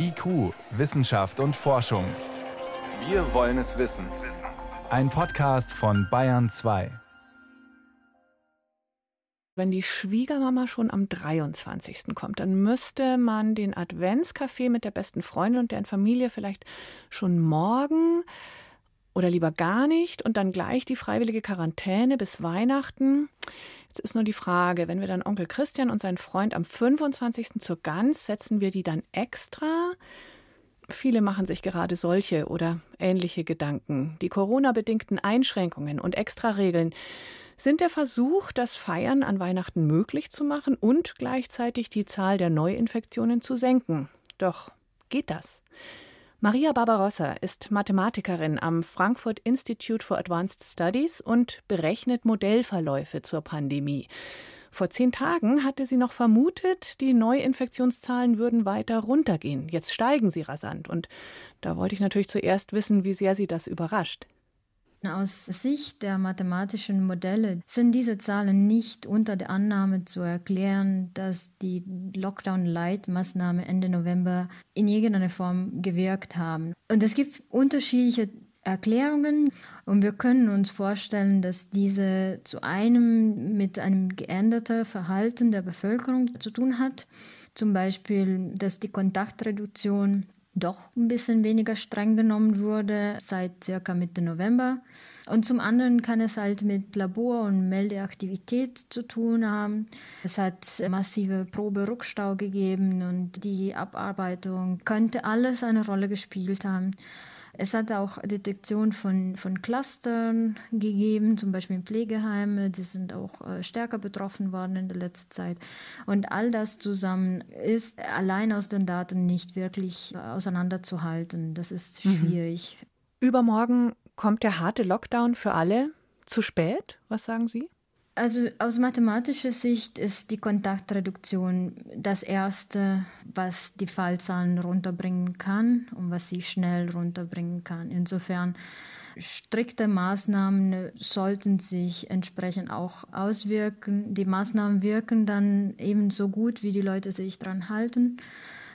IQ, Wissenschaft und Forschung. Wir wollen es wissen. Ein Podcast von Bayern 2. Wenn die Schwiegermama schon am 23. kommt, dann müsste man den Adventskaffee mit der besten Freundin und deren Familie vielleicht schon morgen oder lieber gar nicht und dann gleich die freiwillige Quarantäne bis Weihnachten. Jetzt ist nur die Frage, wenn wir dann Onkel Christian und seinen Freund am 25. zur Gans, setzen wir die dann extra? Viele machen sich gerade solche oder ähnliche Gedanken. Die Corona-bedingten Einschränkungen und Extraregeln sind der Versuch, das Feiern an Weihnachten möglich zu machen und gleichzeitig die Zahl der Neuinfektionen zu senken. Doch geht das? Maria Barbarossa ist Mathematikerin am Frankfurt Institute for Advanced Studies und berechnet Modellverläufe zur Pandemie. Vor zehn Tagen hatte sie noch vermutet, die Neuinfektionszahlen würden weiter runtergehen. Jetzt steigen sie rasant. Und da wollte ich natürlich zuerst wissen, wie sehr sie das überrascht. Aus Sicht der mathematischen Modelle sind diese Zahlen nicht unter der Annahme zu erklären, dass die Lockdown-Light-Maßnahmen Ende November in irgendeiner Form gewirkt haben. Und es gibt unterschiedliche Erklärungen und wir können uns vorstellen, dass diese zu einem mit einem geänderten Verhalten der Bevölkerung zu tun hat. Zum Beispiel, dass die Kontaktreduktion doch ein bisschen weniger streng genommen wurde seit circa Mitte November. Und zum anderen kann es halt mit Labor- und Meldeaktivität zu tun haben. Es hat massive Proberückstau gegeben und die Abarbeitung könnte alles eine Rolle gespielt haben. Es hat auch Detektion von, von Clustern gegeben, zum Beispiel in Pflegeheimen, die sind auch äh, stärker betroffen worden in der letzten Zeit. Und all das zusammen ist allein aus den Daten nicht wirklich äh, auseinanderzuhalten. Das ist mhm. schwierig. Mhm. Übermorgen kommt der harte Lockdown für alle. Zu spät? Was sagen Sie? Also aus mathematischer Sicht ist die Kontaktreduktion das Erste, was die Fallzahlen runterbringen kann und was sie schnell runterbringen kann. Insofern strikte Maßnahmen sollten sich entsprechend auch auswirken. Die Maßnahmen wirken dann ebenso gut, wie die Leute sich dran halten.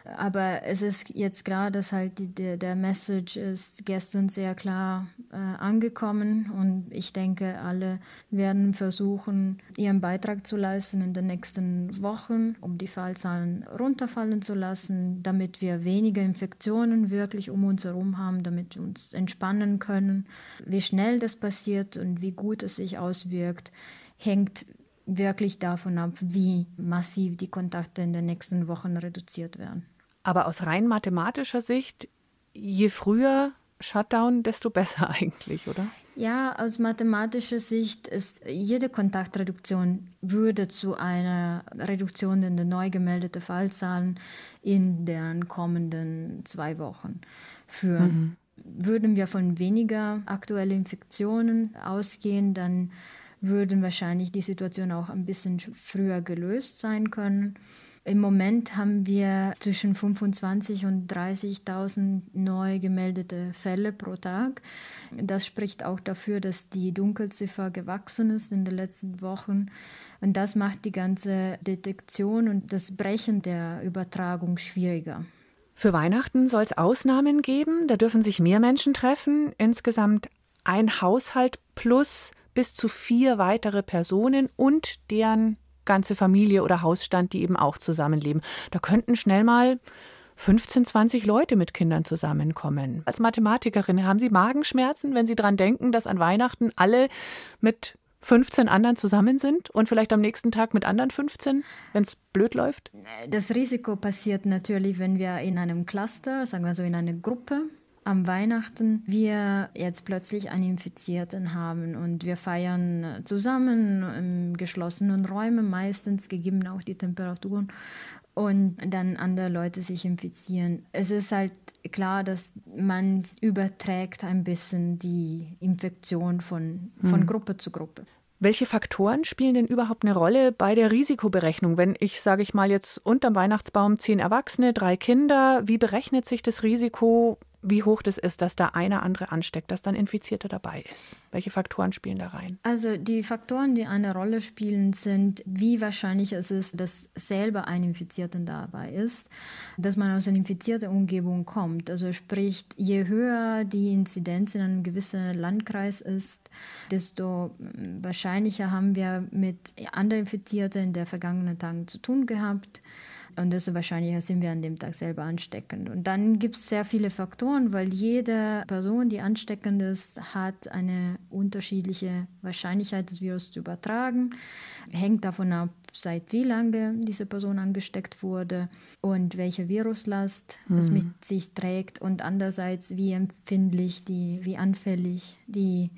Aber es ist jetzt klar, dass halt die, der, der Message ist gestern sehr klar äh, angekommen und ich denke, alle werden versuchen, ihren Beitrag zu leisten in den nächsten Wochen, um die Fallzahlen runterfallen zu lassen, damit wir weniger Infektionen wirklich um uns herum haben, damit wir uns entspannen können. Wie schnell das passiert und wie gut es sich auswirkt, hängt wirklich davon ab, wie massiv die Kontakte in den nächsten Wochen reduziert werden. Aber aus rein mathematischer Sicht, je früher Shutdown, desto besser eigentlich, oder? Ja, aus mathematischer Sicht ist jede Kontaktreduktion würde zu einer Reduktion in den neu gemeldeten Fallzahlen in den kommenden zwei Wochen führen. Mhm. Würden wir von weniger aktuellen Infektionen ausgehen, dann würden wahrscheinlich die Situation auch ein bisschen früher gelöst sein können. Im Moment haben wir zwischen 25 und 30.000 neu gemeldete Fälle pro Tag. Das spricht auch dafür, dass die Dunkelziffer gewachsen ist in den letzten Wochen. Und das macht die ganze Detektion und das Brechen der Übertragung schwieriger. Für Weihnachten soll es Ausnahmen geben. Da dürfen sich mehr Menschen treffen. Insgesamt ein Haushalt plus bis zu vier weitere Personen und deren ganze Familie oder Hausstand, die eben auch zusammenleben. Da könnten schnell mal 15, 20 Leute mit Kindern zusammenkommen. Als Mathematikerin haben Sie Magenschmerzen, wenn Sie daran denken, dass an Weihnachten alle mit 15 anderen zusammen sind und vielleicht am nächsten Tag mit anderen 15, wenn es blöd läuft? Das Risiko passiert natürlich, wenn wir in einem Cluster, sagen wir so in einer Gruppe am Weihnachten wir jetzt plötzlich einen Infizierten haben und wir feiern zusammen in geschlossenen Räumen, meistens gegeben auch die Temperaturen und dann andere Leute sich infizieren. Es ist halt klar, dass man überträgt ein bisschen die Infektion von, von hm. Gruppe zu Gruppe. Welche Faktoren spielen denn überhaupt eine Rolle bei der Risikoberechnung? Wenn ich, sage ich mal, jetzt unterm Weihnachtsbaum zehn Erwachsene, drei Kinder, wie berechnet sich das Risiko wie hoch das ist, dass da einer andere ansteckt, dass dann Infizierter dabei ist? Welche Faktoren spielen da rein? Also die Faktoren, die eine Rolle spielen, sind, wie wahrscheinlich es ist, dass selber ein Infizierter dabei ist, dass man aus einer infizierten Umgebung kommt. Also sprich, je höher die Inzidenz in einem gewissen Landkreis ist, desto wahrscheinlicher haben wir mit anderen Infizierten in der vergangenen Tagen zu tun gehabt. Und desto wahrscheinlicher sind wir an dem Tag selber ansteckend. Und dann gibt es sehr viele Faktoren, weil jede Person, die ansteckend ist, hat eine unterschiedliche Wahrscheinlichkeit, das Virus zu übertragen. Hängt davon ab, seit wie lange diese Person angesteckt wurde und welche Viruslast mhm. es mit sich trägt und andererseits, wie empfindlich, die, wie anfällig die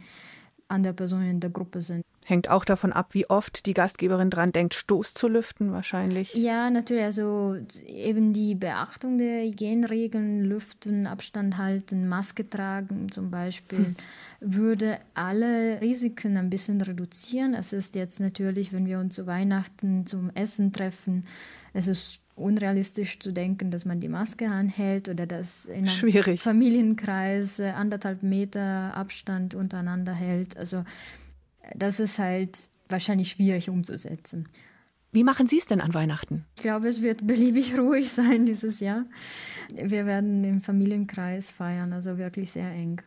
andere Personen in der Gruppe sind. Hängt auch davon ab, wie oft die Gastgeberin dran denkt, Stoß zu lüften, wahrscheinlich. Ja, natürlich. Also eben die Beachtung der Hygieneregeln, Lüften, Abstand halten, Maske tragen zum Beispiel, hm. würde alle Risiken ein bisschen reduzieren. Es ist jetzt natürlich, wenn wir uns zu Weihnachten zum Essen treffen, es ist unrealistisch zu denken, dass man die Maske anhält oder dass in einem Familienkreis anderthalb Meter Abstand untereinander hält. Also das ist halt wahrscheinlich schwierig umzusetzen. Wie machen Sie es denn an Weihnachten? Ich glaube, es wird beliebig ruhig sein dieses Jahr. Wir werden im Familienkreis feiern, also wirklich sehr eng.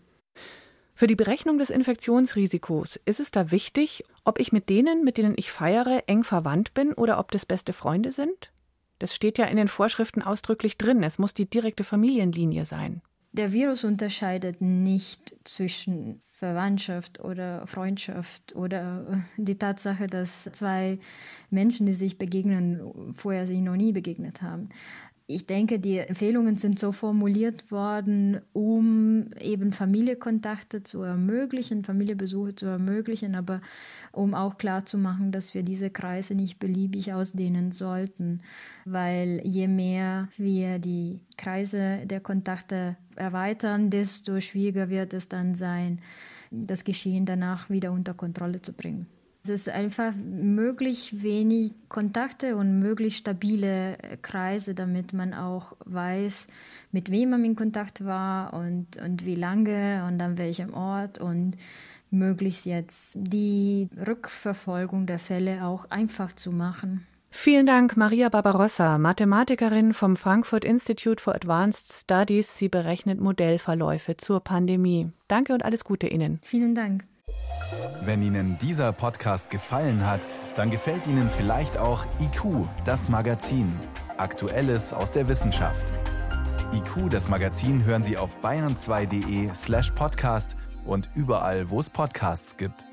Für die Berechnung des Infektionsrisikos ist es da wichtig, ob ich mit denen, mit denen ich feiere, eng verwandt bin oder ob das beste Freunde sind? Das steht ja in den Vorschriften ausdrücklich drin. Es muss die direkte Familienlinie sein. Der Virus unterscheidet nicht zwischen Verwandtschaft oder Freundschaft oder die Tatsache, dass zwei Menschen, die sich begegnen, vorher sich noch nie begegnet haben. Ich denke, die Empfehlungen sind so formuliert worden, um eben Familienkontakte zu ermöglichen, Familienbesuche zu ermöglichen, aber um auch klarzumachen, dass wir diese Kreise nicht beliebig ausdehnen sollten, weil je mehr wir die Kreise der Kontakte erweitern, desto schwieriger wird es dann sein, das Geschehen danach wieder unter Kontrolle zu bringen. Es ist einfach möglich wenig Kontakte und möglichst stabile Kreise, damit man auch weiß, mit wem man in Kontakt war und, und wie lange und an welchem Ort und möglichst jetzt die Rückverfolgung der Fälle auch einfach zu machen. Vielen Dank, Maria Barbarossa, Mathematikerin vom Frankfurt Institute for Advanced Studies. Sie berechnet Modellverläufe zur Pandemie. Danke und alles Gute Ihnen. Vielen Dank. Wenn Ihnen dieser Podcast gefallen hat, dann gefällt Ihnen vielleicht auch IQ, das Magazin. Aktuelles aus der Wissenschaft. IQ, das Magazin, hören Sie auf bayern2.de slash podcast und überall, wo es Podcasts gibt.